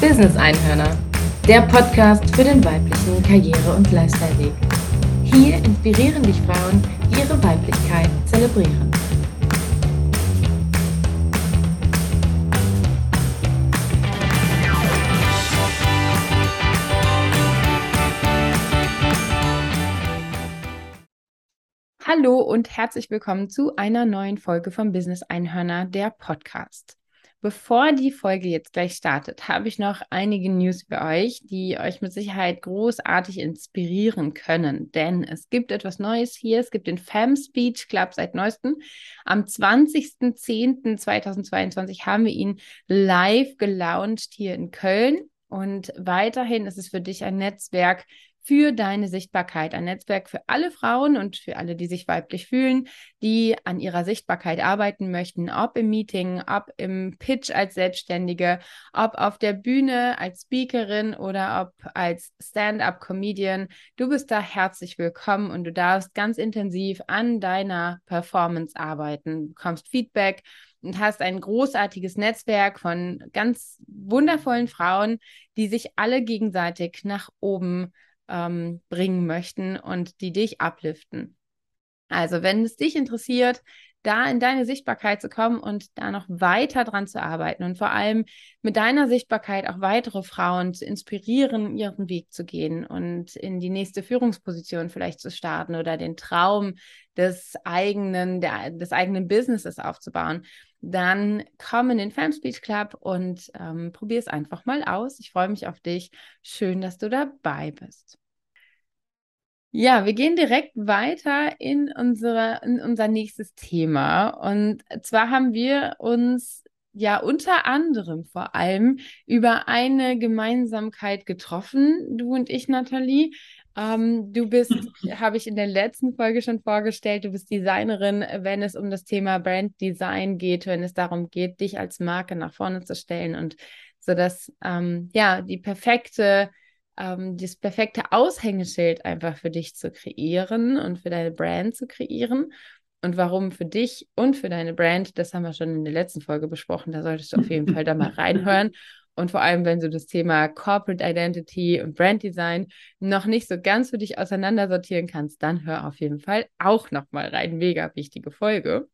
Business Einhörner, der Podcast für den weiblichen Karriere- und Lifestyle-Weg. Hier inspirieren dich Frauen, die ihre Weiblichkeit zelebrieren. Hallo und herzlich willkommen zu einer neuen Folge vom Business Einhörner, der Podcast. Bevor die Folge jetzt gleich startet, habe ich noch einige News für euch, die euch mit Sicherheit großartig inspirieren können. Denn es gibt etwas Neues hier. Es gibt den Fam Speech Club seit neuestem. Am 20.10.2022 haben wir ihn live gelauncht hier in Köln. Und weiterhin ist es für dich ein Netzwerk für deine Sichtbarkeit. Ein Netzwerk für alle Frauen und für alle, die sich weiblich fühlen, die an ihrer Sichtbarkeit arbeiten möchten, ob im Meeting, ob im Pitch als Selbstständige, ob auf der Bühne als Speakerin oder ob als Stand-up-Comedian. Du bist da herzlich willkommen und du darfst ganz intensiv an deiner Performance arbeiten, bekommst Feedback und hast ein großartiges Netzwerk von ganz wundervollen Frauen, die sich alle gegenseitig nach oben ähm, bringen möchten und die dich upliften. Also, wenn es dich interessiert, da in deine Sichtbarkeit zu kommen und da noch weiter dran zu arbeiten und vor allem mit deiner Sichtbarkeit auch weitere Frauen zu inspirieren, ihren Weg zu gehen und in die nächste Führungsposition vielleicht zu starten oder den Traum des eigenen, der, des eigenen Businesses aufzubauen, dann komm in den Fam Speech Club und ähm, probier es einfach mal aus. Ich freue mich auf dich. Schön, dass du dabei bist. Ja, wir gehen direkt weiter in, unsere, in unser nächstes Thema. Und zwar haben wir uns ja unter anderem vor allem über eine Gemeinsamkeit getroffen, du und ich, Nathalie. Ähm, du bist, habe ich in der letzten Folge schon vorgestellt, du bist Designerin, wenn es um das Thema Brand Design geht, wenn es darum geht, dich als Marke nach vorne zu stellen und so dass ähm, ja die perfekte ähm, das perfekte Aushängeschild einfach für dich zu kreieren und für deine Brand zu kreieren. Und warum für dich und für deine Brand, das haben wir schon in der letzten Folge besprochen. Da solltest du auf jeden Fall da mal reinhören. Und vor allem, wenn du das Thema Corporate Identity und Brand Design noch nicht so ganz für dich auseinandersortieren kannst, dann hör auf jeden Fall auch noch mal rein. Mega wichtige Folge.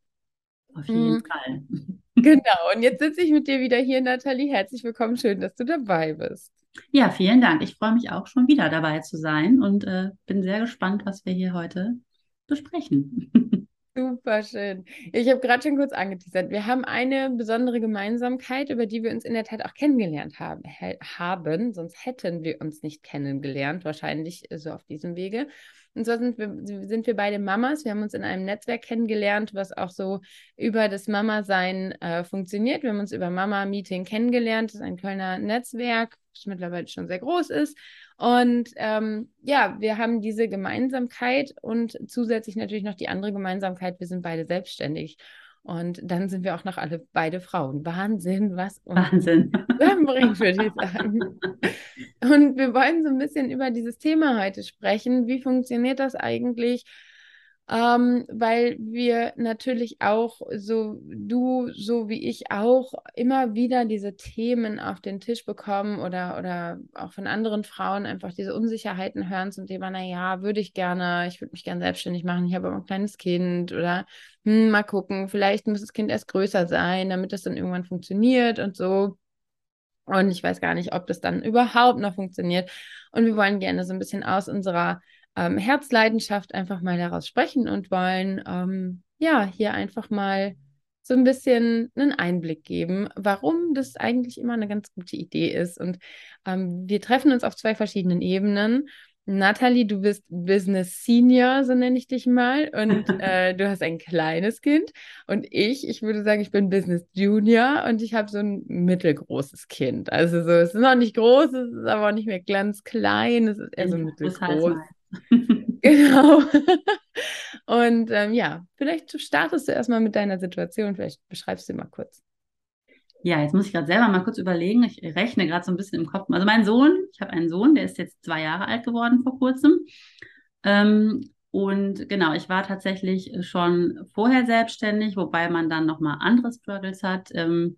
Auf jeden hm. Fall. Genau. Und jetzt sitze ich mit dir wieder hier, Nathalie. Herzlich willkommen. Schön, dass du dabei bist. Ja, vielen Dank. Ich freue mich auch schon wieder dabei zu sein und äh, bin sehr gespannt, was wir hier heute besprechen. Super schön. Ich habe gerade schon kurz angeteasert. Wir haben eine besondere Gemeinsamkeit, über die wir uns in der Tat auch kennengelernt haben, haben. Sonst hätten wir uns nicht kennengelernt, wahrscheinlich so auf diesem Wege. Und zwar sind wir, sind wir beide Mamas. Wir haben uns in einem Netzwerk kennengelernt, was auch so über das Mama-Sein äh, funktioniert. Wir haben uns über Mama-Meeting kennengelernt. Das ist ein Kölner Netzwerk, mittlerweile schon sehr groß ist. Und ähm, ja, wir haben diese Gemeinsamkeit und zusätzlich natürlich noch die andere Gemeinsamkeit, wir sind beide selbstständig. Und dann sind wir auch noch alle beide Frauen. Wahnsinn, was uns Wahnsinn. zusammenbringt, würde ich sagen. Und wir wollen so ein bisschen über dieses Thema heute sprechen. Wie funktioniert das eigentlich? Ähm, weil wir natürlich auch, so du, so wie ich auch, immer wieder diese Themen auf den Tisch bekommen oder, oder auch von anderen Frauen einfach diese Unsicherheiten hören zum Thema, naja, würde ich gerne, ich würde mich gerne selbstständig machen, ich habe aber ein kleines Kind oder hm, mal gucken, vielleicht muss das Kind erst größer sein, damit das dann irgendwann funktioniert und so. Und ich weiß gar nicht, ob das dann überhaupt noch funktioniert. Und wir wollen gerne so ein bisschen aus unserer ähm, Herzleidenschaft einfach mal daraus sprechen und wollen ähm, ja hier einfach mal so ein bisschen einen Einblick geben, warum das eigentlich immer eine ganz gute Idee ist. Und ähm, wir treffen uns auf zwei verschiedenen Ebenen. Nathalie, du bist Business Senior, so nenne ich dich mal, und äh, du hast ein kleines Kind. Und ich, ich würde sagen, ich bin Business Junior und ich habe so ein mittelgroßes Kind. Also so, es ist noch nicht groß, es ist aber auch nicht mehr ganz klein, es ist eher so mittelgroß. genau. Und ähm, ja, vielleicht startest du erstmal mit deiner Situation, vielleicht beschreibst du mal kurz. Ja, jetzt muss ich gerade selber mal kurz überlegen. Ich rechne gerade so ein bisschen im Kopf. Also mein Sohn, ich habe einen Sohn, der ist jetzt zwei Jahre alt geworden vor kurzem. Ähm, und genau, ich war tatsächlich schon vorher selbstständig, wobei man dann nochmal andere Struggles hat. Ähm,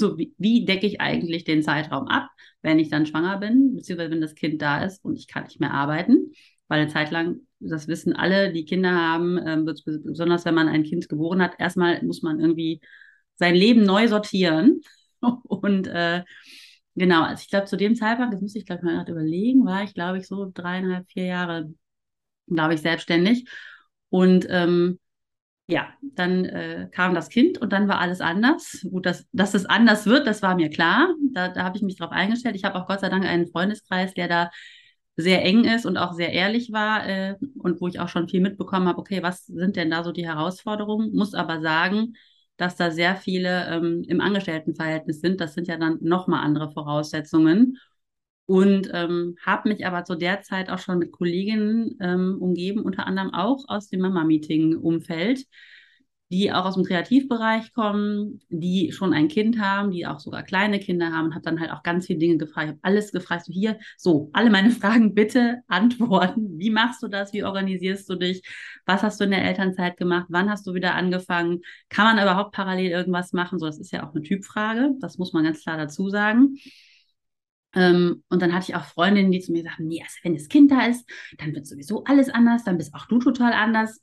So, wie, wie decke ich eigentlich den Zeitraum ab, wenn ich dann schwanger bin, beziehungsweise wenn das Kind da ist und ich kann nicht mehr arbeiten, weil eine Zeit lang, das wissen alle, die Kinder haben, äh, besonders wenn man ein Kind geboren hat, erstmal muss man irgendwie sein Leben neu sortieren und äh, Genau, also ich glaube, zu dem Zeitpunkt, das muss ich gleich mal gerade überlegen, war ich, glaube ich, so dreieinhalb, vier Jahre, glaube ich, selbstständig. Und ähm, ja, dann äh, kam das Kind und dann war alles anders. Gut, dass, dass es anders wird, das war mir klar. Da, da habe ich mich drauf eingestellt. Ich habe auch Gott sei Dank einen Freundeskreis, der da sehr eng ist und auch sehr ehrlich war äh, und wo ich auch schon viel mitbekommen habe, okay, was sind denn da so die Herausforderungen? Muss aber sagen, dass da sehr viele ähm, im Angestelltenverhältnis sind. Das sind ja dann nochmal andere Voraussetzungen. Und ähm, habe mich aber zu der Zeit auch schon mit Kolleginnen ähm, umgeben, unter anderem auch aus dem Mama-Meeting-Umfeld, die auch aus dem Kreativbereich kommen, die schon ein Kind haben, die auch sogar kleine Kinder haben und habe dann halt auch ganz viele Dinge gefragt. Ich habe alles gefragt, so hier, so, alle meine Fragen bitte antworten. Wie machst du das? Wie organisierst du dich? Was hast du in der Elternzeit gemacht? Wann hast du wieder angefangen? Kann man überhaupt parallel irgendwas machen? So, das ist ja auch eine Typfrage. Das muss man ganz klar dazu sagen. Ähm, und dann hatte ich auch Freundinnen, die zu mir sagten, nee, also wenn das Kind da ist, dann wird sowieso alles anders, dann bist auch du total anders.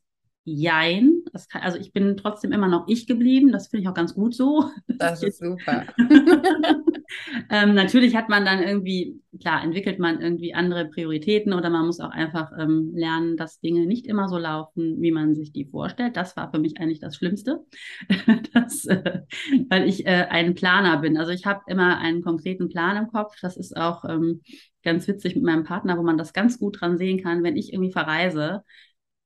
Jein. Kann, also ich bin trotzdem immer noch ich geblieben. Das finde ich auch ganz gut so. Das ist super. ähm, natürlich hat man dann irgendwie, klar, entwickelt man irgendwie andere Prioritäten oder man muss auch einfach ähm, lernen, dass Dinge nicht immer so laufen, wie man sich die vorstellt. Das war für mich eigentlich das Schlimmste, das, äh, weil ich äh, ein Planer bin. Also ich habe immer einen konkreten Plan im Kopf. Das ist auch ähm, ganz witzig mit meinem Partner, wo man das ganz gut dran sehen kann, wenn ich irgendwie verreise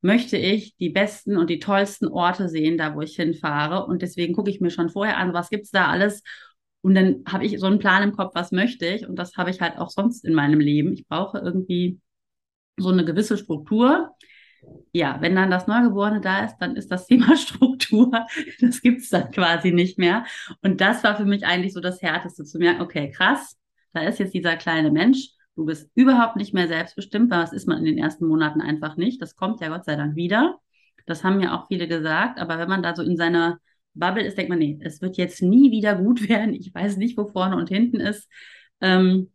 möchte ich die besten und die tollsten Orte sehen, da wo ich hinfahre. Und deswegen gucke ich mir schon vorher an, was gibt es da alles. Und dann habe ich so einen Plan im Kopf, was möchte ich. Und das habe ich halt auch sonst in meinem Leben. Ich brauche irgendwie so eine gewisse Struktur. Ja, wenn dann das Neugeborene da ist, dann ist das Thema Struktur, das gibt es dann quasi nicht mehr. Und das war für mich eigentlich so das Härteste zu merken, okay, krass, da ist jetzt dieser kleine Mensch Du bist überhaupt nicht mehr selbstbestimmt, weil das ist man in den ersten Monaten einfach nicht. Das kommt ja Gott sei Dank wieder. Das haben ja auch viele gesagt. Aber wenn man da so in seiner Bubble ist, denkt man, nee, es wird jetzt nie wieder gut werden. Ich weiß nicht, wo vorne und hinten ist. Ähm,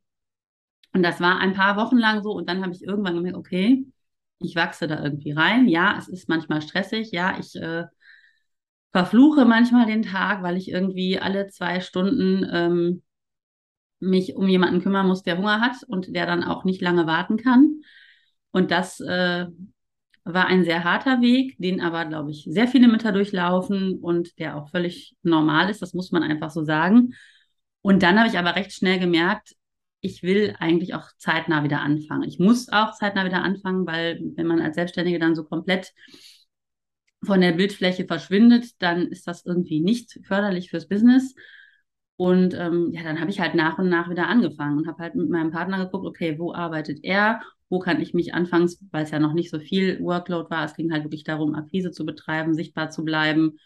und das war ein paar Wochen lang so. Und dann habe ich irgendwann gemerkt, okay, ich wachse da irgendwie rein. Ja, es ist manchmal stressig. Ja, ich äh, verfluche manchmal den Tag, weil ich irgendwie alle zwei Stunden ähm, mich um jemanden kümmern muss, der Hunger hat und der dann auch nicht lange warten kann. Und das äh, war ein sehr harter Weg, den aber, glaube ich, sehr viele Mütter durchlaufen und der auch völlig normal ist. Das muss man einfach so sagen. Und dann habe ich aber recht schnell gemerkt, ich will eigentlich auch zeitnah wieder anfangen. Ich muss auch zeitnah wieder anfangen, weil wenn man als Selbstständige dann so komplett von der Bildfläche verschwindet, dann ist das irgendwie nicht förderlich fürs Business. Und ähm, ja, dann habe ich halt nach und nach wieder angefangen und habe halt mit meinem Partner geguckt, okay, wo arbeitet er? Wo kann ich mich anfangs, weil es ja noch nicht so viel Workload war, es ging halt wirklich darum, Akquise zu betreiben, sichtbar zu bleiben,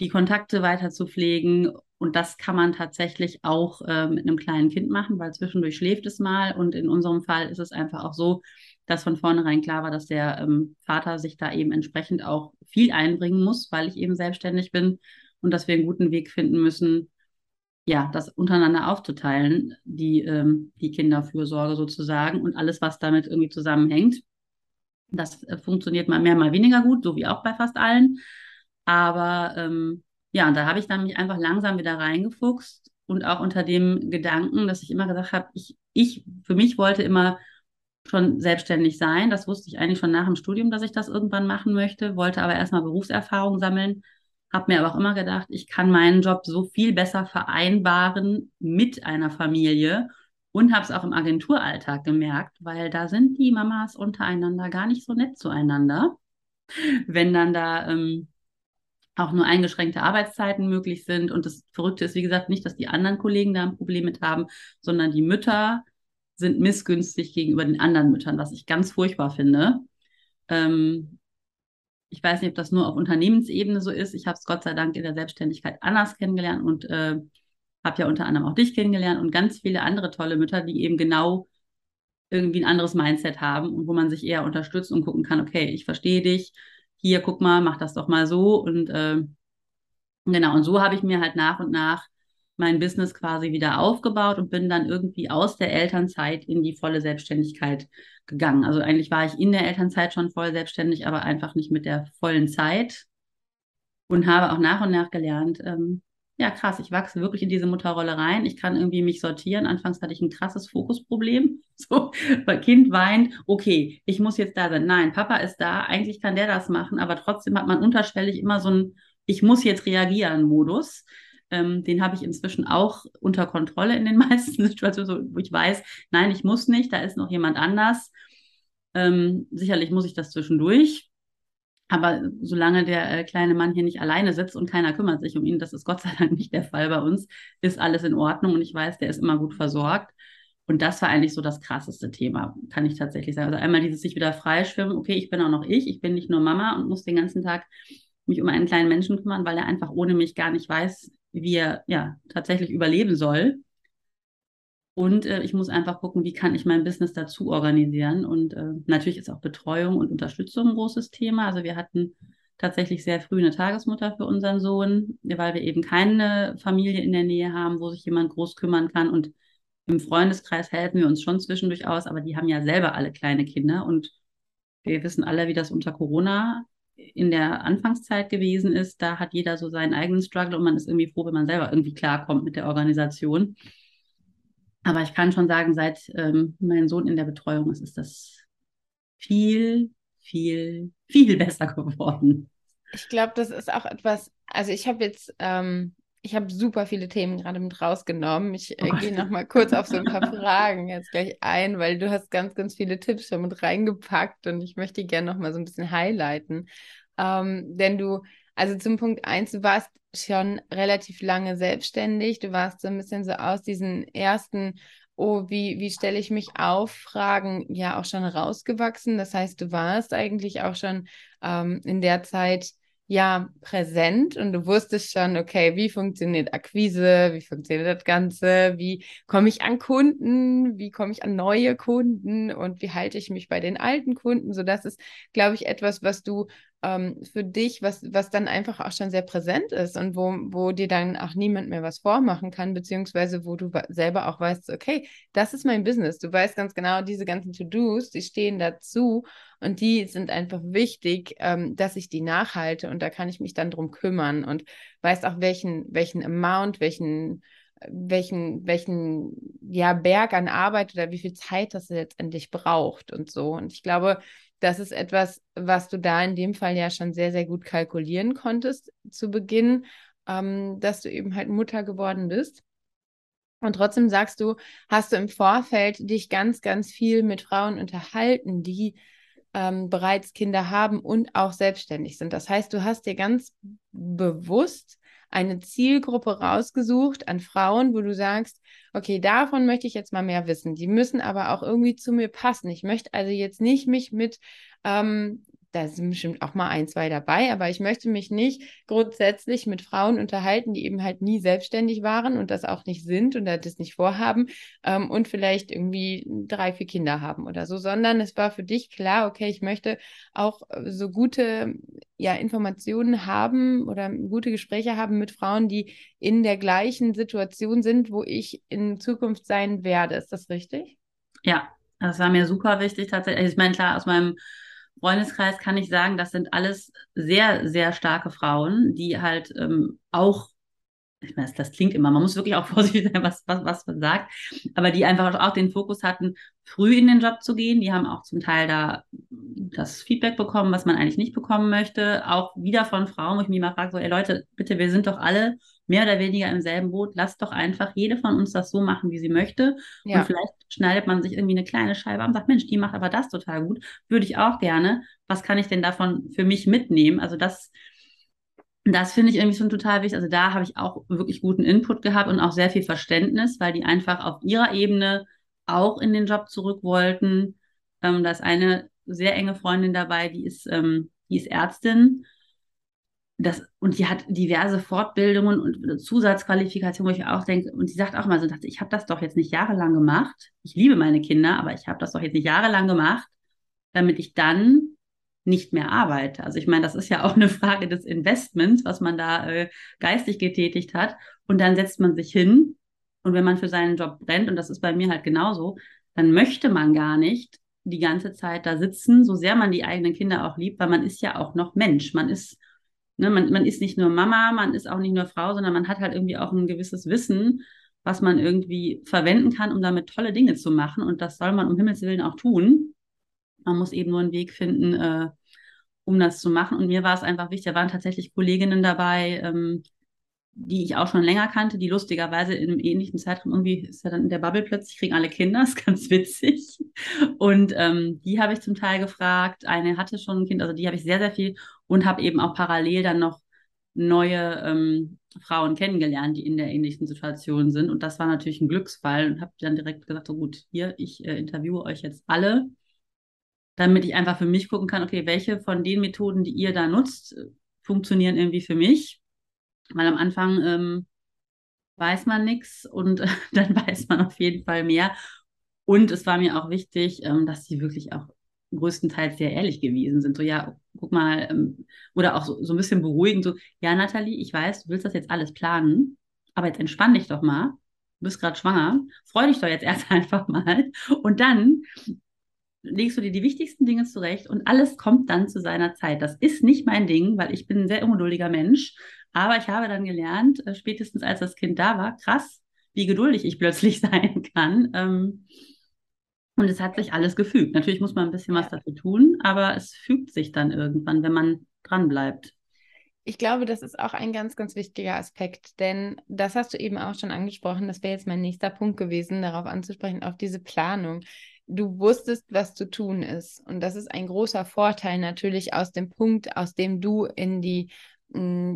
die Kontakte weiter zu pflegen. Und das kann man tatsächlich auch äh, mit einem kleinen Kind machen, weil zwischendurch schläft es mal. Und in unserem Fall ist es einfach auch so, dass von vornherein klar war, dass der ähm, Vater sich da eben entsprechend auch viel einbringen muss, weil ich eben selbstständig bin und dass wir einen guten Weg finden müssen, ja, das untereinander aufzuteilen, die, ähm, die Kinderfürsorge sozusagen und alles, was damit irgendwie zusammenhängt. Das äh, funktioniert mal mehr, mal weniger gut, so wie auch bei fast allen. Aber ähm, ja, und da habe ich dann mich einfach langsam wieder reingefuchst und auch unter dem Gedanken, dass ich immer gesagt habe, ich, ich für mich wollte immer schon selbstständig sein. Das wusste ich eigentlich schon nach dem Studium, dass ich das irgendwann machen möchte, wollte aber erstmal Berufserfahrung sammeln habe mir aber auch immer gedacht, ich kann meinen Job so viel besser vereinbaren mit einer Familie und habe es auch im Agenturalltag gemerkt, weil da sind die Mamas untereinander gar nicht so nett zueinander. Wenn dann da ähm, auch nur eingeschränkte Arbeitszeiten möglich sind. Und das Verrückte ist, wie gesagt, nicht, dass die anderen Kollegen da ein Problem mit haben, sondern die Mütter sind missgünstig gegenüber den anderen Müttern, was ich ganz furchtbar finde. Ähm, ich weiß nicht, ob das nur auf Unternehmensebene so ist. Ich habe es Gott sei Dank in der Selbstständigkeit anders kennengelernt und äh, habe ja unter anderem auch dich kennengelernt und ganz viele andere tolle Mütter, die eben genau irgendwie ein anderes Mindset haben und wo man sich eher unterstützt und gucken kann, okay, ich verstehe dich, hier, guck mal, mach das doch mal so und äh, genau, und so habe ich mir halt nach und nach mein Business quasi wieder aufgebaut und bin dann irgendwie aus der Elternzeit in die volle Selbstständigkeit gegangen. Also eigentlich war ich in der Elternzeit schon voll selbstständig, aber einfach nicht mit der vollen Zeit und habe auch nach und nach gelernt, ähm, ja krass, ich wachse wirklich in diese Mutterrolle rein. Ich kann irgendwie mich sortieren. Anfangs hatte ich ein krasses Fokusproblem. So, weil Kind weint, okay, ich muss jetzt da sein. Nein, Papa ist da, eigentlich kann der das machen, aber trotzdem hat man unterschwellig immer so ein Ich muss jetzt reagieren Modus. Ähm, den habe ich inzwischen auch unter Kontrolle in den meisten Situationen, wo ich weiß, nein, ich muss nicht, da ist noch jemand anders. Ähm, sicherlich muss ich das zwischendurch. Aber solange der äh, kleine Mann hier nicht alleine sitzt und keiner kümmert sich um ihn, das ist Gott sei Dank nicht der Fall bei uns, ist alles in Ordnung und ich weiß, der ist immer gut versorgt. Und das war eigentlich so das krasseste Thema, kann ich tatsächlich sagen. Also einmal dieses sich wieder freischwimmen, okay, ich bin auch noch ich, ich bin nicht nur Mama und muss den ganzen Tag mich um einen kleinen Menschen kümmern, weil er einfach ohne mich gar nicht weiß, wie er ja tatsächlich überleben soll. Und äh, ich muss einfach gucken, wie kann ich mein Business dazu organisieren. Und äh, natürlich ist auch Betreuung und Unterstützung ein großes Thema. Also wir hatten tatsächlich sehr früh eine Tagesmutter für unseren Sohn, weil wir eben keine Familie in der Nähe haben, wo sich jemand groß kümmern kann. Und im Freundeskreis helfen wir uns schon zwischendurch aus, aber die haben ja selber alle kleine Kinder. Und wir wissen alle, wie das unter Corona in der Anfangszeit gewesen ist. Da hat jeder so seinen eigenen Struggle und man ist irgendwie froh, wenn man selber irgendwie klarkommt mit der Organisation. Aber ich kann schon sagen, seit ähm, mein Sohn in der Betreuung ist, ist das viel, viel, viel besser geworden. Ich glaube, das ist auch etwas, also ich habe jetzt, ähm, ich habe super viele Themen gerade mit rausgenommen. Ich äh, oh gehe noch mal kurz auf so ein paar Fragen jetzt gleich ein, weil du hast ganz, ganz viele Tipps schon mit reingepackt und ich möchte gerne noch mal so ein bisschen highlighten. Ähm, denn du, also zum Punkt eins, du warst schon relativ lange selbstständig. Du warst so ein bisschen so aus diesen ersten, oh, wie, wie stelle ich mich auf, Fragen ja auch schon rausgewachsen. Das heißt, du warst eigentlich auch schon ähm, in der Zeit ja präsent und du wusstest schon, okay, wie funktioniert Akquise, wie funktioniert das Ganze, wie komme ich an Kunden, wie komme ich an neue Kunden und wie halte ich mich bei den alten Kunden. So, das ist, glaube ich, etwas, was du ähm, für dich, was, was dann einfach auch schon sehr präsent ist und wo, wo dir dann auch niemand mehr was vormachen kann, beziehungsweise wo du selber auch weißt, okay, das ist mein Business. Du weißt ganz genau, diese ganzen To-Dos, die stehen dazu und die sind einfach wichtig, ähm, dass ich die nachhalte und da kann ich mich dann drum kümmern und weißt auch, welchen, welchen Amount, welchen welchen, welchen ja, Berg an Arbeit oder wie viel Zeit das letztendlich braucht und so. Und ich glaube, das ist etwas, was du da in dem Fall ja schon sehr, sehr gut kalkulieren konntest zu Beginn, ähm, dass du eben halt Mutter geworden bist. Und trotzdem sagst du, hast du im Vorfeld dich ganz, ganz viel mit Frauen unterhalten, die ähm, bereits Kinder haben und auch selbstständig sind. Das heißt, du hast dir ganz bewusst eine Zielgruppe rausgesucht an Frauen, wo du sagst, okay, davon möchte ich jetzt mal mehr wissen. Die müssen aber auch irgendwie zu mir passen. Ich möchte also jetzt nicht mich mit ähm, da sind bestimmt auch mal ein, zwei dabei, aber ich möchte mich nicht grundsätzlich mit Frauen unterhalten, die eben halt nie selbstständig waren und das auch nicht sind und das nicht vorhaben ähm, und vielleicht irgendwie drei, vier Kinder haben oder so, sondern es war für dich klar, okay, ich möchte auch äh, so gute ja, Informationen haben oder gute Gespräche haben mit Frauen, die in der gleichen Situation sind, wo ich in Zukunft sein werde. Ist das richtig? Ja, das war mir super wichtig tatsächlich. Also ich meine, klar, aus meinem Freundeskreis kann ich sagen, das sind alles sehr, sehr starke Frauen, die halt ähm, auch, ich meine, das klingt immer, man muss wirklich auch vorsichtig sein, was, was, was man sagt, aber die einfach auch den Fokus hatten, früh in den Job zu gehen. Die haben auch zum Teil da das Feedback bekommen, was man eigentlich nicht bekommen möchte. Auch wieder von Frauen, wo ich mich mal frage, so, ey Leute, bitte, wir sind doch alle mehr oder weniger im selben Boot. Lasst doch einfach jede von uns das so machen, wie sie möchte. Ja. Und vielleicht schneidet man sich irgendwie eine kleine Scheibe ab und sagt, Mensch, die macht aber das total gut. Würde ich auch gerne. Was kann ich denn davon für mich mitnehmen? Also das, das finde ich irgendwie schon total wichtig. Also da habe ich auch wirklich guten Input gehabt und auch sehr viel Verständnis, weil die einfach auf ihrer Ebene auch in den Job zurück wollten. Ähm, da ist eine sehr enge Freundin dabei, die ist, ähm, die ist Ärztin das, und die hat diverse Fortbildungen und Zusatzqualifikationen, wo ich auch denke, und sie sagt auch mal so, ich habe das doch jetzt nicht jahrelang gemacht. Ich liebe meine Kinder, aber ich habe das doch jetzt nicht jahrelang gemacht, damit ich dann nicht mehr arbeite. Also ich meine, das ist ja auch eine Frage des Investments, was man da äh, geistig getätigt hat. Und dann setzt man sich hin und wenn man für seinen Job brennt, und das ist bei mir halt genauso, dann möchte man gar nicht die ganze Zeit da sitzen, so sehr man die eigenen Kinder auch liebt, weil man ist ja auch noch Mensch. Man ist, ne, man, man ist nicht nur Mama, man ist auch nicht nur Frau, sondern man hat halt irgendwie auch ein gewisses Wissen, was man irgendwie verwenden kann, um damit tolle Dinge zu machen. Und das soll man um Himmels Willen auch tun. Man muss eben nur einen Weg finden, äh, um das zu machen. Und mir war es einfach wichtig, da waren tatsächlich Kolleginnen dabei, ähm, die ich auch schon länger kannte, die lustigerweise in einem ähnlichen Zeitraum irgendwie ist ja dann in der Bubble plötzlich kriegen alle Kinder, ist ganz witzig. Und ähm, die habe ich zum Teil gefragt. Eine hatte schon ein Kind, also die habe ich sehr, sehr viel und habe eben auch parallel dann noch neue ähm, Frauen kennengelernt, die in der ähnlichen Situation sind. Und das war natürlich ein Glücksfall und habe dann direkt gesagt, so gut, hier, ich äh, interviewe euch jetzt alle, damit ich einfach für mich gucken kann, okay, welche von den Methoden, die ihr da nutzt, funktionieren irgendwie für mich weil am Anfang ähm, weiß man nichts und äh, dann weiß man auf jeden Fall mehr. Und es war mir auch wichtig, ähm, dass sie wirklich auch größtenteils sehr ehrlich gewesen sind. So, ja, guck mal, ähm, oder auch so, so ein bisschen beruhigend, so, ja, Nathalie, ich weiß, du willst das jetzt alles planen, aber jetzt entspann dich doch mal. Du bist gerade schwanger, freu dich doch jetzt erst einfach mal. Und dann legst du dir die wichtigsten Dinge zurecht und alles kommt dann zu seiner Zeit. Das ist nicht mein Ding, weil ich bin ein sehr ungeduldiger Mensch. Aber ich habe dann gelernt, äh, spätestens als das Kind da war, krass, wie geduldig ich plötzlich sein kann. Ähm, und es hat sich alles gefügt. Natürlich muss man ein bisschen was dafür tun, aber es fügt sich dann irgendwann, wenn man dran bleibt. Ich glaube, das ist auch ein ganz, ganz wichtiger Aspekt, denn das hast du eben auch schon angesprochen. Das wäre jetzt mein nächster Punkt gewesen, darauf anzusprechen, auf diese Planung du wusstest, was zu tun ist. Und das ist ein großer Vorteil natürlich aus dem Punkt, aus dem du in die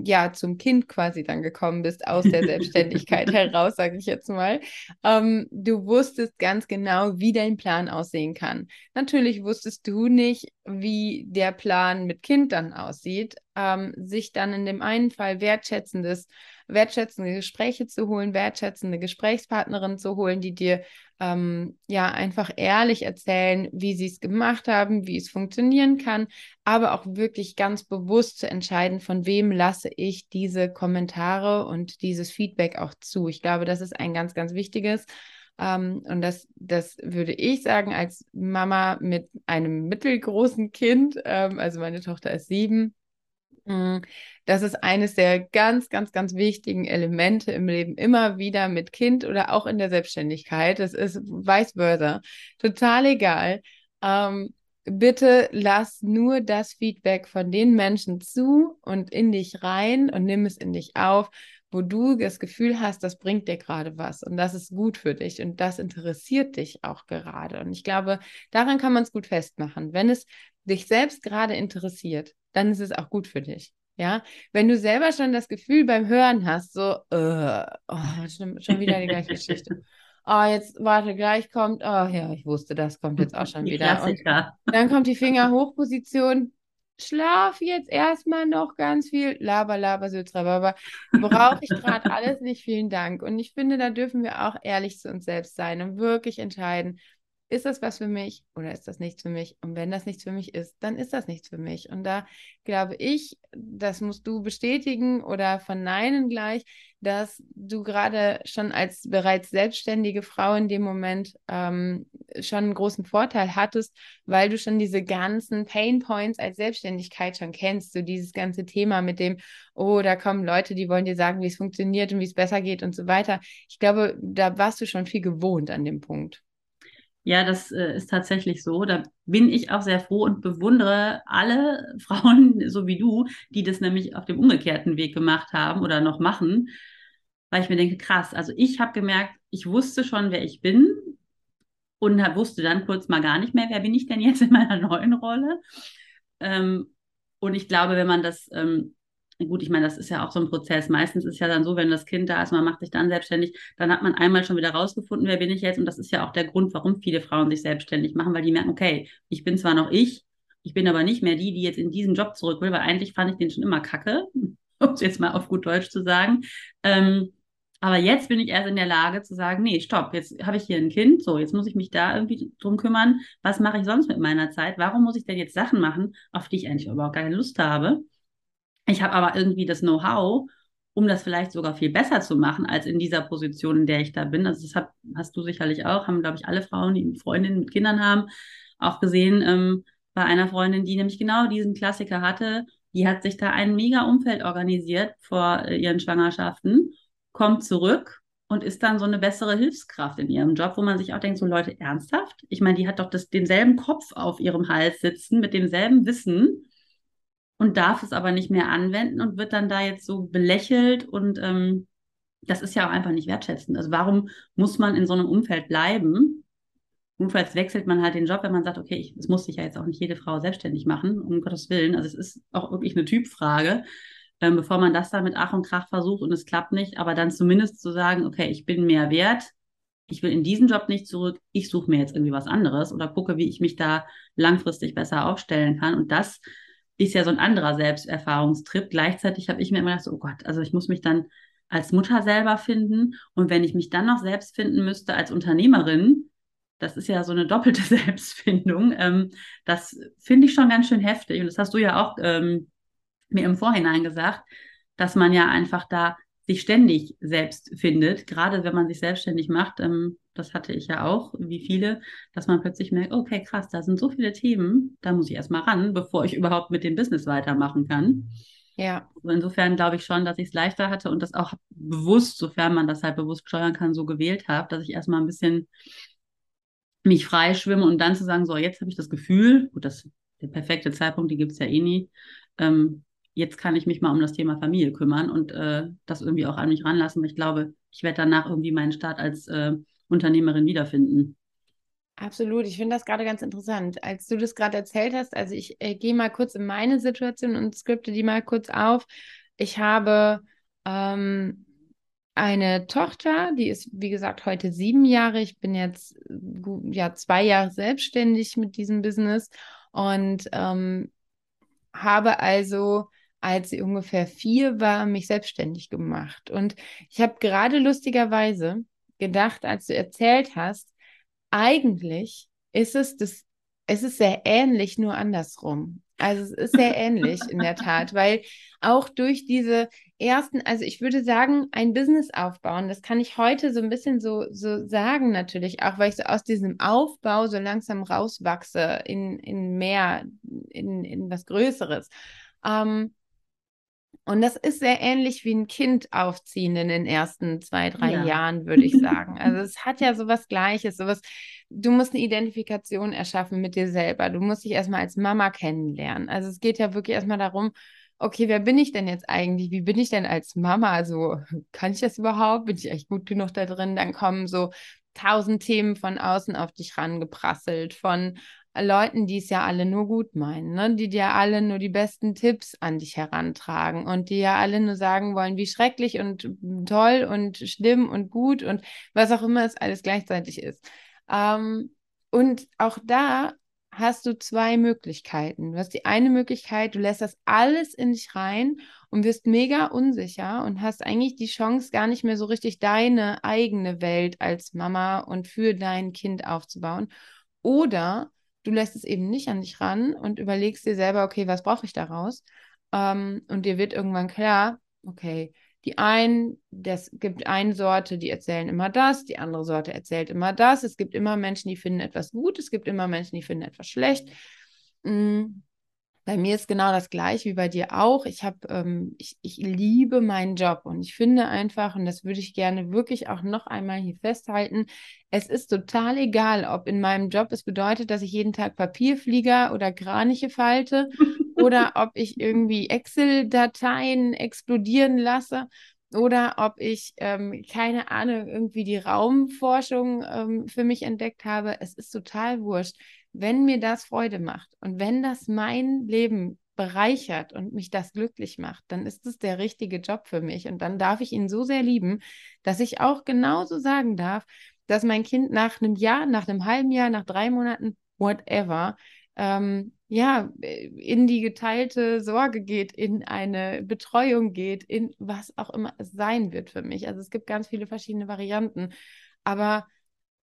ja, zum Kind quasi dann gekommen bist, aus der Selbstständigkeit heraus, sage ich jetzt mal. Ähm, du wusstest ganz genau, wie dein Plan aussehen kann. Natürlich wusstest du nicht, wie der Plan mit Kind dann aussieht. Ähm, sich dann in dem einen Fall wertschätzendes, wertschätzende Gespräche zu holen, wertschätzende Gesprächspartnerin zu holen, die dir ähm, ja einfach ehrlich erzählen, wie sie es gemacht haben, wie es funktionieren kann, aber auch wirklich ganz bewusst zu entscheiden, von wem lasse ich diese Kommentare und dieses Feedback auch zu. Ich glaube, das ist ein ganz, ganz wichtiges. Um, ähm, und das, das würde ich sagen, als Mama mit einem mittelgroßen Kind, ähm, also meine Tochter ist sieben, das ist eines der ganz, ganz, ganz wichtigen Elemente im Leben. Immer wieder mit Kind oder auch in der Selbstständigkeit. Das ist vice versa. Total egal. Ähm, bitte lass nur das Feedback von den Menschen zu und in dich rein und nimm es in dich auf, wo du das Gefühl hast, das bringt dir gerade was und das ist gut für dich und das interessiert dich auch gerade. Und ich glaube, daran kann man es gut festmachen. Wenn es dich selbst gerade interessiert, dann ist es auch gut für dich. Ja, wenn du selber schon das Gefühl beim Hören hast, so, äh, oh, schon, schon wieder die gleiche Geschichte. Oh, jetzt warte, gleich kommt, oh ja, ich wusste, das kommt jetzt auch schon die wieder. Und dann kommt die Fingerhochposition. Schlaf jetzt erstmal noch ganz viel. Laber, laber, aber Brauche ich gerade alles nicht. Vielen Dank. Und ich finde, da dürfen wir auch ehrlich zu uns selbst sein und wirklich entscheiden, ist das was für mich oder ist das nichts für mich? Und wenn das nichts für mich ist, dann ist das nichts für mich. Und da glaube ich, das musst du bestätigen oder verneinen gleich, dass du gerade schon als bereits selbstständige Frau in dem Moment ähm, schon einen großen Vorteil hattest, weil du schon diese ganzen Pain Points als Selbstständigkeit schon kennst. So dieses ganze Thema mit dem, oh, da kommen Leute, die wollen dir sagen, wie es funktioniert und wie es besser geht und so weiter. Ich glaube, da warst du schon viel gewohnt an dem Punkt. Ja, das äh, ist tatsächlich so. Da bin ich auch sehr froh und bewundere alle Frauen, so wie du, die das nämlich auf dem umgekehrten Weg gemacht haben oder noch machen, weil ich mir denke, krass, also ich habe gemerkt, ich wusste schon, wer ich bin und wusste dann kurz mal gar nicht mehr, wer bin ich denn jetzt in meiner neuen Rolle. Ähm, und ich glaube, wenn man das ähm, Gut, ich meine, das ist ja auch so ein Prozess. Meistens ist ja dann so, wenn das Kind da ist, man macht sich dann selbstständig, dann hat man einmal schon wieder rausgefunden, wer bin ich jetzt. Und das ist ja auch der Grund, warum viele Frauen sich selbstständig machen, weil die merken, okay, ich bin zwar noch ich, ich bin aber nicht mehr die, die jetzt in diesen Job zurück will, weil eigentlich fand ich den schon immer kacke, um es jetzt mal auf gut Deutsch zu sagen. Ähm, Aber jetzt bin ich erst in der Lage zu sagen, nee, stopp, jetzt habe ich hier ein Kind, so, jetzt muss ich mich da irgendwie drum kümmern. Was mache ich sonst mit meiner Zeit? Warum muss ich denn jetzt Sachen machen, auf die ich eigentlich überhaupt keine Lust habe? Ich habe aber irgendwie das Know-how, um das vielleicht sogar viel besser zu machen, als in dieser Position, in der ich da bin. Also das hat, hast du sicherlich auch, haben, glaube ich, alle Frauen, die Freundinnen mit Kindern haben, auch gesehen ähm, bei einer Freundin, die nämlich genau diesen Klassiker hatte. Die hat sich da ein mega Umfeld organisiert vor äh, ihren Schwangerschaften kommt zurück und ist dann so eine bessere Hilfskraft in ihrem Job, wo man sich auch denkt, so Leute, ernsthaft? Ich meine, die hat doch das, denselben Kopf auf ihrem Hals sitzen, mit demselben Wissen und darf es aber nicht mehr anwenden und wird dann da jetzt so belächelt und ähm, das ist ja auch einfach nicht wertschätzend. Also warum muss man in so einem Umfeld bleiben? Notfalls wechselt man halt den Job, wenn man sagt, okay, ich, es muss sich ja jetzt auch nicht jede Frau selbstständig machen, um Gottes Willen. Also es ist auch wirklich eine Typfrage ähm, bevor man das dann mit Ach und Krach versucht und es klappt nicht, aber dann zumindest zu sagen, okay, ich bin mehr wert, ich will in diesen Job nicht zurück, ich suche mir jetzt irgendwie was anderes oder gucke, wie ich mich da langfristig besser aufstellen kann. Und das ist ja so ein anderer Selbsterfahrungstrip. Gleichzeitig habe ich mir immer gedacht, so, oh Gott, also ich muss mich dann als Mutter selber finden. Und wenn ich mich dann noch selbst finden müsste als Unternehmerin, das ist ja so eine doppelte Selbstfindung. Ähm, das finde ich schon ganz schön heftig. Und das hast du ja auch ähm, mir im Vorhinein gesagt, dass man ja einfach da sich ständig selbst findet, gerade wenn man sich selbstständig macht. Ähm, das hatte ich ja auch, wie viele, dass man plötzlich merkt, okay, krass, da sind so viele Themen, da muss ich erstmal ran, bevor ich überhaupt mit dem Business weitermachen kann. Ja. Also insofern glaube ich schon, dass ich es leichter hatte und das auch bewusst, sofern man das halt bewusst steuern kann, so gewählt habe, dass ich erstmal ein bisschen mich freischwimme und dann zu sagen, so, jetzt habe ich das Gefühl, gut, das der perfekte Zeitpunkt, die gibt es ja eh nie, ähm, jetzt kann ich mich mal um das Thema Familie kümmern und äh, das irgendwie auch an mich ranlassen. Ich glaube, ich werde danach irgendwie meinen Start als äh, Unternehmerin wiederfinden. Absolut, ich finde das gerade ganz interessant. Als du das gerade erzählt hast, also ich äh, gehe mal kurz in meine Situation und skripte die mal kurz auf. Ich habe ähm, eine Tochter, die ist, wie gesagt, heute sieben Jahre. Ich bin jetzt ja zwei Jahre selbstständig mit diesem Business und ähm, habe also als sie ungefähr vier war, mich selbstständig gemacht. Und ich habe gerade lustigerweise gedacht, als du erzählt hast, eigentlich ist es das, es ist sehr ähnlich, nur andersrum. Also es ist sehr ähnlich in der Tat, weil auch durch diese ersten, also ich würde sagen, ein Business aufbauen, das kann ich heute so ein bisschen so, so sagen natürlich, auch weil ich so aus diesem Aufbau so langsam rauswachse in, in mehr, in, in was Größeres. Ähm, und das ist sehr ähnlich wie ein Kind aufziehen in den ersten zwei, drei ja. Jahren, würde ich sagen. Also es hat ja sowas Gleiches, sowas, du musst eine Identifikation erschaffen mit dir selber. Du musst dich erstmal als Mama kennenlernen. Also es geht ja wirklich erstmal darum, okay, wer bin ich denn jetzt eigentlich? Wie bin ich denn als Mama? Also kann ich das überhaupt? Bin ich echt gut genug da drin? Dann kommen so tausend Themen von außen auf dich rangeprasselt, von Leuten, die es ja alle nur gut meinen, ne? die dir alle nur die besten Tipps an dich herantragen und die ja alle nur sagen wollen, wie schrecklich und toll und schlimm und gut und was auch immer es alles gleichzeitig ist. Ähm, und auch da hast du zwei Möglichkeiten. Du hast die eine Möglichkeit, du lässt das alles in dich rein und wirst mega unsicher und hast eigentlich die Chance, gar nicht mehr so richtig deine eigene Welt als Mama und für dein Kind aufzubauen. Oder du lässt es eben nicht an dich ran und überlegst dir selber, okay, was brauche ich daraus? Ähm, und dir wird irgendwann klar, okay, die einen, das gibt eine Sorte, die erzählen immer das, die andere Sorte erzählt immer das. Es gibt immer Menschen, die finden etwas gut, es gibt immer Menschen, die finden etwas schlecht. Mhm. Bei mir ist genau das gleiche wie bei dir auch. Ich habe, ähm, ich, ich liebe meinen Job und ich finde einfach, und das würde ich gerne wirklich auch noch einmal hier festhalten, es ist total egal, ob in meinem Job es bedeutet, dass ich jeden Tag Papierflieger oder Kraniche falte oder ob ich irgendwie Excel-Dateien explodieren lasse oder ob ich, ähm, keine Ahnung, irgendwie die Raumforschung ähm, für mich entdeckt habe. Es ist total wurscht wenn mir das Freude macht und wenn das mein Leben bereichert und mich das glücklich macht, dann ist es der richtige Job für mich. Und dann darf ich ihn so sehr lieben, dass ich auch genauso sagen darf, dass mein Kind nach einem Jahr, nach einem halben Jahr, nach drei Monaten, whatever, ähm, ja, in die geteilte Sorge geht, in eine Betreuung geht, in was auch immer es sein wird für mich. Also es gibt ganz viele verschiedene Varianten. Aber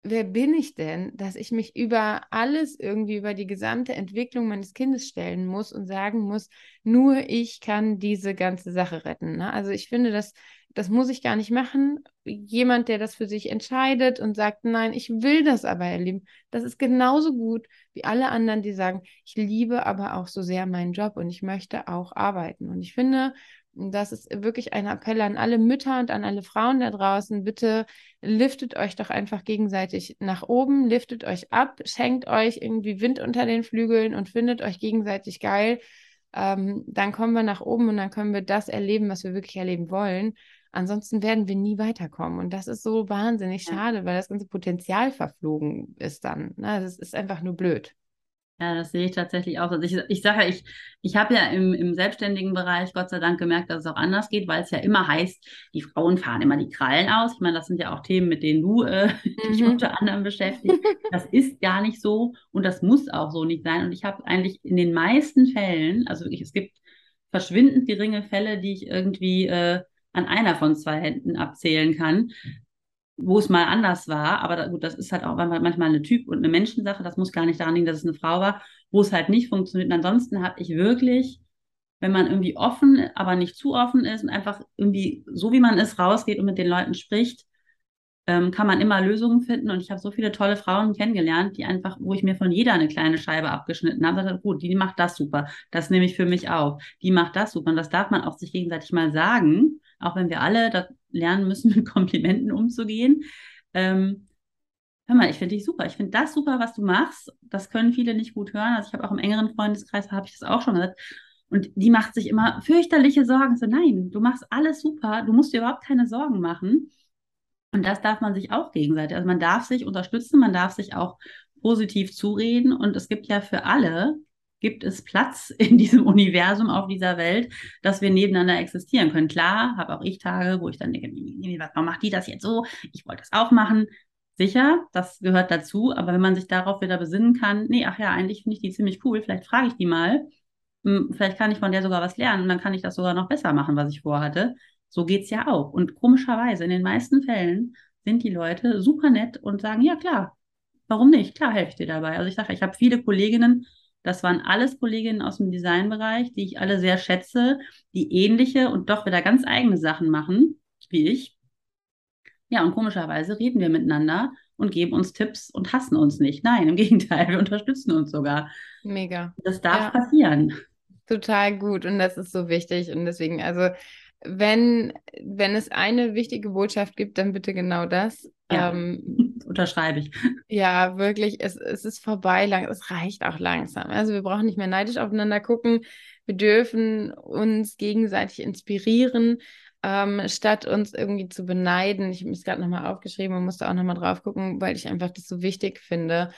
wer bin ich denn, dass ich mich über alles irgendwie, über die gesamte Entwicklung meines Kindes stellen muss und sagen muss, nur ich kann diese ganze Sache retten. Ne? Also ich finde, das, das muss ich gar nicht machen. Jemand, der das für sich entscheidet und sagt, nein, ich will das aber erleben, das ist genauso gut wie alle anderen, die sagen, ich liebe aber auch so sehr meinen Job und ich möchte auch arbeiten. Und ich finde, das ist wirklich ein Appell an alle Mütter und an alle Frauen da draußen. Bitte liftet euch doch einfach gegenseitig nach oben, liftet euch ab, schenkt euch irgendwie Wind unter den Flügeln und findet euch gegenseitig geil. Ähm, dann kommen wir nach oben und dann können wir das erleben, was wir wirklich erleben wollen. Ansonsten werden wir nie weiterkommen. Und das ist so wahnsinnig schade, weil das ganze Potenzial verflogen ist dann. Ne? Das ist einfach nur blöd. Ja, das sehe ich tatsächlich auch. Also ich, ich sage ja, ich, ich habe ja im, im selbstständigen Bereich Gott sei Dank gemerkt, dass es auch anders geht, weil es ja immer heißt, die Frauen fahren immer die Krallen aus. Ich meine, das sind ja auch Themen, mit denen du äh, mhm. dich unter anderem beschäftigst. Das ist gar nicht so und das muss auch so nicht sein. Und ich habe eigentlich in den meisten Fällen, also ich, es gibt verschwindend geringe Fälle, die ich irgendwie äh, an einer von zwei Händen abzählen kann, wo es mal anders war, aber da, gut, das ist halt auch manchmal eine Typ- und eine Menschensache, das muss gar nicht daran liegen, dass es eine Frau war, wo es halt nicht funktioniert. Und ansonsten habe ich wirklich, wenn man irgendwie offen, aber nicht zu offen ist und einfach irgendwie so wie man ist, rausgeht und mit den Leuten spricht, ähm, kann man immer Lösungen finden. Und ich habe so viele tolle Frauen kennengelernt, die einfach, wo ich mir von jeder eine kleine Scheibe abgeschnitten habe, gesagt, gut, die macht das super, das nehme ich für mich auf, die macht das super. Und das darf man auch sich gegenseitig mal sagen auch wenn wir alle das lernen müssen, mit Komplimenten umzugehen. Ähm, hör mal, ich finde dich super. Ich finde das super, was du machst. Das können viele nicht gut hören. Also ich habe auch im engeren Freundeskreis, habe ich das auch schon gesagt. Und die macht sich immer fürchterliche Sorgen. So, nein, du machst alles super. Du musst dir überhaupt keine Sorgen machen. Und das darf man sich auch gegenseitig. Also man darf sich unterstützen, man darf sich auch positiv zureden. Und es gibt ja für alle gibt es Platz in diesem Universum, auf dieser Welt, dass wir nebeneinander existieren können. Klar, habe auch ich Tage, wo ich dann denke, warum macht die das jetzt so? Ich wollte das auch machen. Sicher, das gehört dazu, aber wenn man sich darauf wieder besinnen kann, nee, ach ja, eigentlich finde ich die ziemlich cool, vielleicht frage ich die mal, hm, vielleicht kann ich von der sogar was lernen und dann kann ich das sogar noch besser machen, was ich vorhatte. So geht es ja auch. Und komischerweise, in den meisten Fällen sind die Leute super nett und sagen, ja klar, warum nicht? Klar helfe ich dir dabei. Also ich sage, ich habe viele Kolleginnen, das waren alles Kolleginnen aus dem Designbereich, die ich alle sehr schätze, die ähnliche und doch wieder ganz eigene Sachen machen, wie ich. Ja, und komischerweise reden wir miteinander und geben uns Tipps und hassen uns nicht. Nein, im Gegenteil, wir unterstützen uns sogar. Mega. Das darf ja. passieren. Total gut und das ist so wichtig und deswegen, also wenn, wenn es eine wichtige Botschaft gibt, dann bitte genau das. Ja, ähm, unterschreibe ich. Ja, wirklich, es, es ist vorbei, lang, es reicht auch langsam. Also wir brauchen nicht mehr neidisch aufeinander gucken. Wir dürfen uns gegenseitig inspirieren, ähm, statt uns irgendwie zu beneiden. Ich habe es gerade nochmal aufgeschrieben und musste auch nochmal drauf gucken, weil ich einfach das so wichtig finde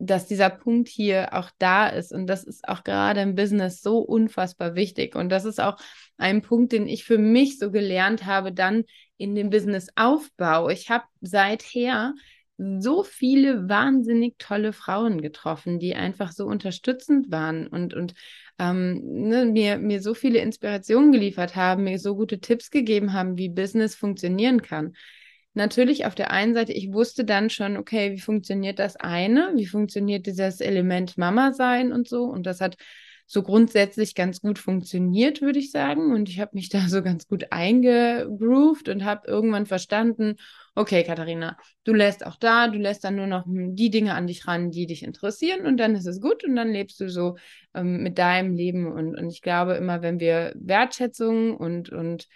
dass dieser Punkt hier auch da ist. Und das ist auch gerade im Business so unfassbar wichtig. Und das ist auch ein Punkt, den ich für mich so gelernt habe, dann in dem Businessaufbau. Ich habe seither so viele wahnsinnig tolle Frauen getroffen, die einfach so unterstützend waren und, und ähm, ne, mir, mir so viele Inspirationen geliefert haben, mir so gute Tipps gegeben haben, wie Business funktionieren kann natürlich auf der einen Seite, ich wusste dann schon, okay, wie funktioniert das eine? Wie funktioniert dieses Element Mama sein und so? Und das hat so grundsätzlich ganz gut funktioniert, würde ich sagen. Und ich habe mich da so ganz gut eingegroovt und habe irgendwann verstanden, okay, Katharina, du lässt auch da, du lässt dann nur noch die Dinge an dich ran, die dich interessieren und dann ist es gut und dann lebst du so ähm, mit deinem Leben. Und, und ich glaube immer, wenn wir Wertschätzung und, und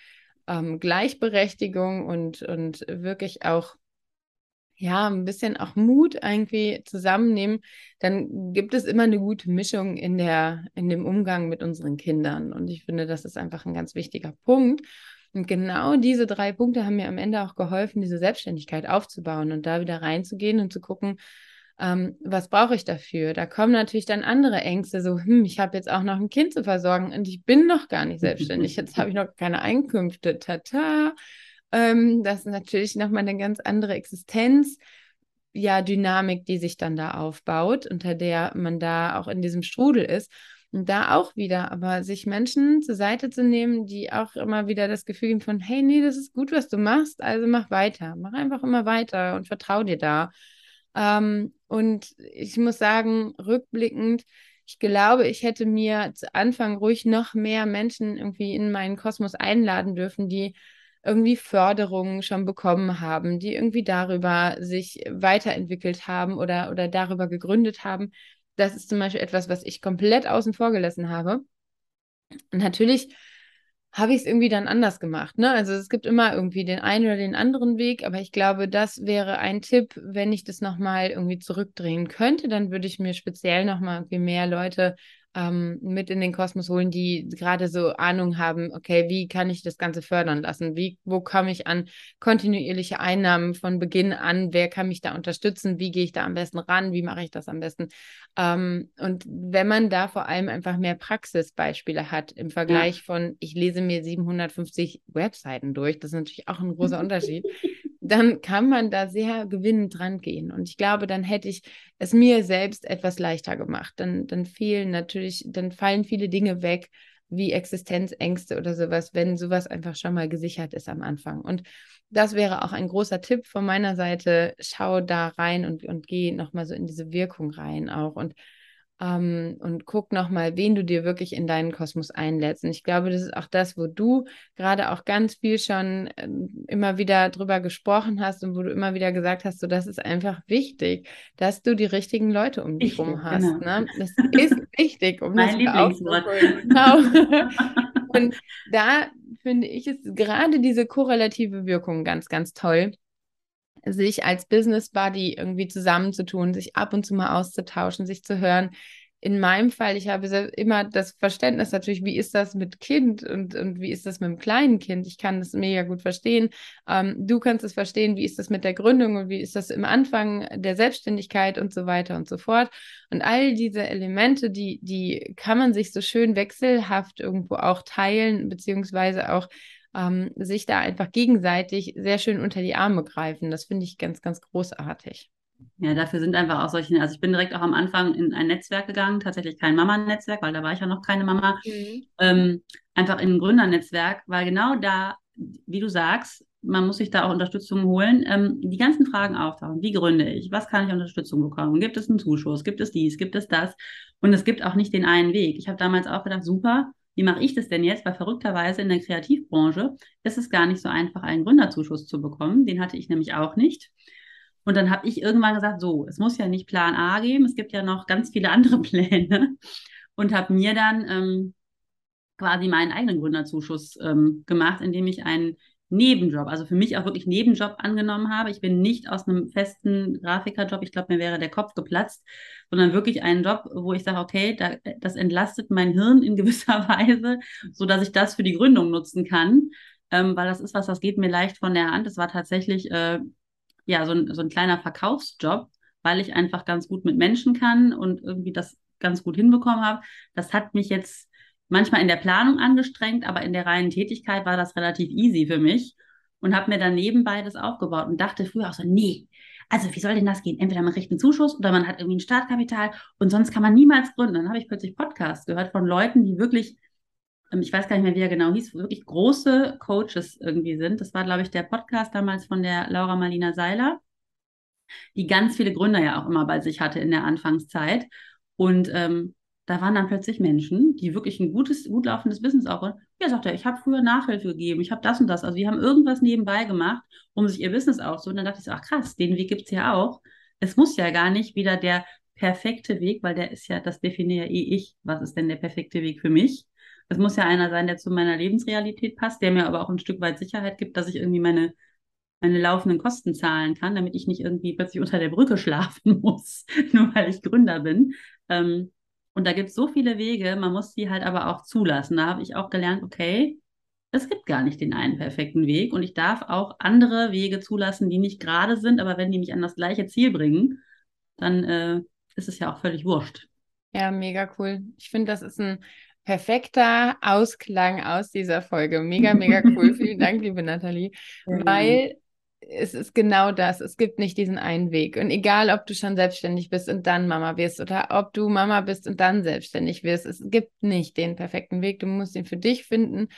ähm, Gleichberechtigung und, und wirklich auch ja, ein bisschen auch Mut irgendwie zusammennehmen, dann gibt es immer eine gute Mischung in der, in dem Umgang mit unseren Kindern. Und ich finde, das ist einfach ein ganz wichtiger Punkt. Und genau diese drei Punkte haben mir am Ende auch geholfen, diese Selbstständigkeit aufzubauen und da wieder reinzugehen und zu gucken, ähm, was brauche ich dafür? Da kommen natürlich dann andere Ängste, so, hm, ich habe jetzt auch noch ein Kind zu versorgen und ich bin noch gar nicht selbstständig, jetzt habe ich noch keine Einkünfte, tata. Ähm, das ist natürlich nochmal eine ganz andere Existenz. ja Dynamik, die sich dann da aufbaut, unter der man da auch in diesem Strudel ist. Und da auch wieder, aber sich Menschen zur Seite zu nehmen, die auch immer wieder das Gefühl geben von, hey, nee, das ist gut, was du machst, also mach weiter, mach einfach immer weiter und vertrau dir da. Ähm, und ich muss sagen, rückblickend, ich glaube, ich hätte mir zu Anfang ruhig noch mehr Menschen irgendwie in meinen Kosmos einladen dürfen, die irgendwie Förderungen schon bekommen haben, die irgendwie darüber sich weiterentwickelt haben oder, oder darüber gegründet haben, das ist zum Beispiel etwas, was ich komplett außen vor gelassen habe. Natürlich habe ich es irgendwie dann anders gemacht. Ne? Also es gibt immer irgendwie den einen oder den anderen Weg, aber ich glaube, das wäre ein Tipp, wenn ich das nochmal irgendwie zurückdrehen könnte, dann würde ich mir speziell nochmal irgendwie mehr Leute ähm, mit in den Kosmos holen, die gerade so Ahnung haben, okay, wie kann ich das Ganze fördern lassen? Wie, wo komme ich an kontinuierliche Einnahmen von Beginn an? Wer kann mich da unterstützen? Wie gehe ich da am besten ran? Wie mache ich das am besten? Ähm, und wenn man da vor allem einfach mehr Praxisbeispiele hat im Vergleich ja. von, ich lese mir 750 Webseiten durch, das ist natürlich auch ein großer Unterschied dann kann man da sehr gewinnend dran gehen. Und ich glaube, dann hätte ich es mir selbst etwas leichter gemacht. Dann, dann fehlen natürlich, dann fallen viele Dinge weg, wie Existenzängste oder sowas, wenn sowas einfach schon mal gesichert ist am Anfang. Und das wäre auch ein großer Tipp von meiner Seite. Schau da rein und, und geh nochmal so in diese Wirkung rein auch. Und ähm, und guck nochmal, wen du dir wirklich in deinen Kosmos einlädst. Und ich glaube, das ist auch das, wo du gerade auch ganz viel schon äh, immer wieder drüber gesprochen hast und wo du immer wieder gesagt hast, so das ist einfach wichtig, dass du die richtigen Leute um dich herum hast. Genau. Ne? Das ist wichtig, um mein das Lieblingswort. Genau. und da finde ich es gerade diese korrelative Wirkung ganz, ganz toll sich als Business Buddy irgendwie zusammenzutun, sich ab und zu mal auszutauschen, sich zu hören. In meinem Fall, ich habe immer das Verständnis natürlich, wie ist das mit Kind und, und wie ist das mit einem kleinen Kind? Ich kann das mega gut verstehen. Ähm, du kannst es verstehen, wie ist das mit der Gründung und wie ist das im Anfang der Selbstständigkeit und so weiter und so fort. Und all diese Elemente, die, die kann man sich so schön wechselhaft irgendwo auch teilen, beziehungsweise auch ähm, sich da einfach gegenseitig sehr schön unter die Arme greifen. Das finde ich ganz, ganz großartig. Ja, dafür sind einfach auch solche, also ich bin direkt auch am Anfang in ein Netzwerk gegangen, tatsächlich kein Mama-Netzwerk, weil da war ich ja noch keine Mama, mhm. ähm, einfach in ein Gründernetzwerk, weil genau da, wie du sagst, man muss sich da auch Unterstützung holen, ähm, die ganzen Fragen auftauchen. Wie gründe ich? Was kann ich Unterstützung bekommen? Gibt es einen Zuschuss? Gibt es dies? Gibt es das? Und es gibt auch nicht den einen Weg. Ich habe damals auch gedacht, super, wie mache ich das denn jetzt? Weil verrückterweise in der Kreativbranche ist es gar nicht so einfach, einen Gründerzuschuss zu bekommen. Den hatte ich nämlich auch nicht. Und dann habe ich irgendwann gesagt, so, es muss ja nicht Plan A geben, es gibt ja noch ganz viele andere Pläne. Und habe mir dann ähm, quasi meinen eigenen Gründerzuschuss ähm, gemacht, indem ich einen Nebenjob, also für mich auch wirklich Nebenjob angenommen habe. Ich bin nicht aus einem festen Grafikerjob, ich glaube, mir wäre der Kopf geplatzt, sondern wirklich einen Job, wo ich sage, okay, da, das entlastet mein Hirn in gewisser Weise, so dass ich das für die Gründung nutzen kann, ähm, weil das ist was, das geht mir leicht von der Hand. Das war tatsächlich äh, ja so ein, so ein kleiner Verkaufsjob, weil ich einfach ganz gut mit Menschen kann und irgendwie das ganz gut hinbekommen habe. Das hat mich jetzt manchmal in der Planung angestrengt, aber in der reinen Tätigkeit war das relativ easy für mich und habe mir dann nebenbei das aufgebaut und dachte früher auch so, nee, also wie soll denn das gehen? Entweder man kriegt einen Zuschuss oder man hat irgendwie ein Startkapital und sonst kann man niemals gründen. Dann habe ich plötzlich Podcasts gehört von Leuten, die wirklich, ähm, ich weiß gar nicht mehr, wie er genau hieß, wirklich große Coaches irgendwie sind. Das war, glaube ich, der Podcast damals von der Laura Marlina Seiler, die ganz viele Gründer ja auch immer bei sich hatte in der Anfangszeit. Und ähm, da waren dann plötzlich Menschen, die wirklich ein gutes, gut laufendes Business auch. Ja, sagt er, ich habe früher Nachhilfe gegeben, ich habe das und das. Also die haben irgendwas nebenbei gemacht, um sich ihr Business aufzubauen. Dann dachte ich so, ach krass, den Weg gibt es ja auch. Es muss ja gar nicht wieder der perfekte Weg, weil der ist ja, das definiere ja eh ich. Was ist denn der perfekte Weg für mich? Es muss ja einer sein, der zu meiner Lebensrealität passt, der mir aber auch ein Stück weit Sicherheit gibt, dass ich irgendwie meine, meine laufenden Kosten zahlen kann, damit ich nicht irgendwie plötzlich unter der Brücke schlafen muss, nur weil ich Gründer bin. Ähm, und da gibt es so viele Wege, man muss sie halt aber auch zulassen. Da habe ich auch gelernt, okay, es gibt gar nicht den einen perfekten Weg und ich darf auch andere Wege zulassen, die nicht gerade sind, aber wenn die mich an das gleiche Ziel bringen, dann äh, ist es ja auch völlig wurscht. Ja, mega cool. Ich finde, das ist ein perfekter Ausklang aus dieser Folge. Mega, mega cool. Vielen Dank, liebe Nathalie. Weil es ist genau das. Es gibt nicht diesen einen Weg. Und egal, ob du schon selbstständig bist und dann Mama wirst oder ob du Mama bist und dann selbstständig wirst, es gibt nicht den perfekten Weg. Du musst ihn für dich finden.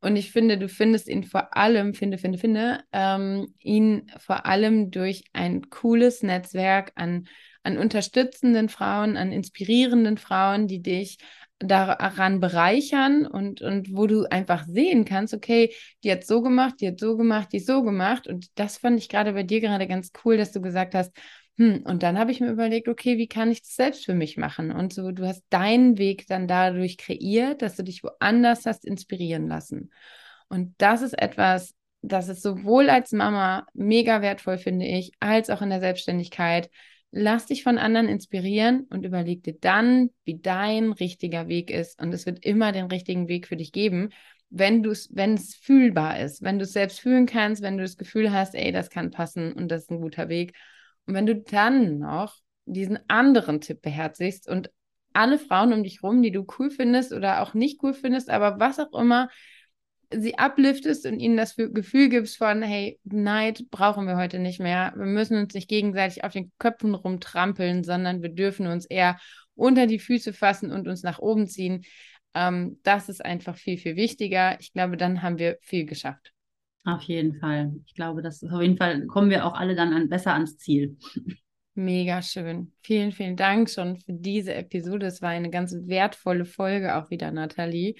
Und ich finde, du findest ihn vor allem, finde, finde, finde, ähm, ihn vor allem durch ein cooles Netzwerk an, an unterstützenden Frauen, an inspirierenden Frauen, die dich daran bereichern und, und wo du einfach sehen kannst, okay, die hat so gemacht, die hat so gemacht, die so gemacht. Und das fand ich gerade bei dir gerade ganz cool, dass du gesagt hast, hm, und dann habe ich mir überlegt, okay, wie kann ich das selbst für mich machen? Und so, du hast deinen Weg dann dadurch kreiert, dass du dich woanders hast inspirieren lassen. Und das ist etwas, das ist sowohl als Mama mega wertvoll, finde ich, als auch in der Selbstständigkeit, Lass dich von anderen inspirieren und überleg dir dann, wie dein richtiger Weg ist. Und es wird immer den richtigen Weg für dich geben, wenn du es, wenn es fühlbar ist, wenn du es selbst fühlen kannst, wenn du das Gefühl hast, ey, das kann passen und das ist ein guter Weg. Und wenn du dann noch diesen anderen Tipp beherzigst und alle Frauen um dich rum, die du cool findest oder auch nicht cool findest, aber was auch immer, sie upliftest und ihnen das Gefühl gibst von, hey, Neid brauchen wir heute nicht mehr. Wir müssen uns nicht gegenseitig auf den Köpfen rumtrampeln, sondern wir dürfen uns eher unter die Füße fassen und uns nach oben ziehen. Ähm, das ist einfach viel, viel wichtiger. Ich glaube, dann haben wir viel geschafft. Auf jeden Fall. Ich glaube, dass auf jeden Fall kommen wir auch alle dann an, besser ans Ziel. Mega schön. Vielen, vielen Dank schon für diese Episode. Es war eine ganz wertvolle Folge auch wieder, Nathalie.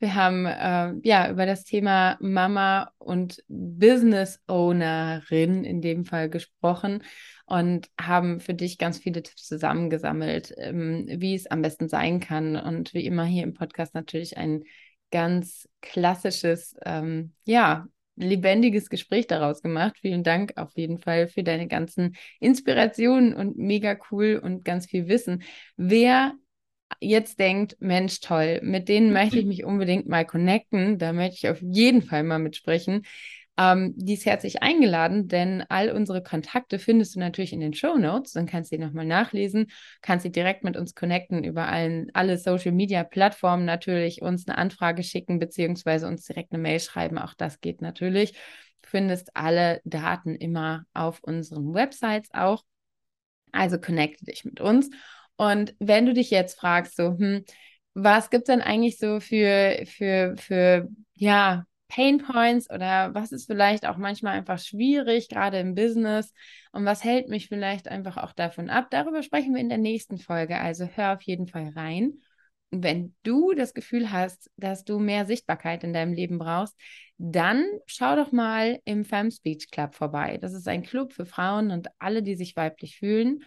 Wir haben äh, ja über das Thema Mama und Business Ownerin in dem Fall gesprochen und haben für dich ganz viele Tipps zusammengesammelt, ähm, wie es am besten sein kann. Und wie immer hier im Podcast natürlich ein ganz klassisches, ähm, ja, lebendiges Gespräch daraus gemacht. Vielen Dank auf jeden Fall für deine ganzen Inspirationen und mega cool und ganz viel Wissen. Wer jetzt denkt, Mensch, toll, mit denen möchte ich mich unbedingt mal connecten, da möchte ich auf jeden Fall mal mitsprechen. Ähm, die ist herzlich eingeladen, denn all unsere Kontakte findest du natürlich in den Show Notes. Dann kannst du die nochmal nachlesen, kannst sie direkt mit uns connecten über allen, alle Social Media Plattformen natürlich, uns eine Anfrage schicken, beziehungsweise uns direkt eine Mail schreiben. Auch das geht natürlich. Du findest alle Daten immer auf unseren Websites auch. Also connecte dich mit uns. Und wenn du dich jetzt fragst, so, hm, was gibt es denn eigentlich so für, für, für, ja, Pain Points oder was ist vielleicht auch manchmal einfach schwierig, gerade im Business und was hält mich vielleicht einfach auch davon ab? Darüber sprechen wir in der nächsten Folge. Also hör auf jeden Fall rein. Und wenn du das Gefühl hast, dass du mehr Sichtbarkeit in deinem Leben brauchst, dann schau doch mal im Femme Speech Club vorbei. Das ist ein Club für Frauen und alle, die sich weiblich fühlen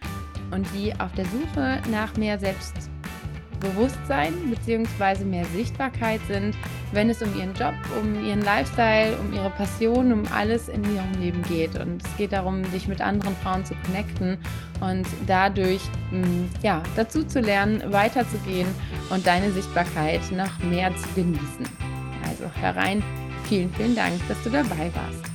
und die auf der Suche nach mehr Selbstbewusstsein bzw. mehr Sichtbarkeit sind, wenn es um ihren Job, um ihren Lifestyle, um ihre Passion, um alles in ihrem Leben geht. Und es geht darum, dich mit anderen Frauen zu connecten und dadurch mm, ja, dazu zu lernen, weiterzugehen und deine Sichtbarkeit noch mehr zu genießen. Also herein, vielen, vielen Dank, dass du dabei warst.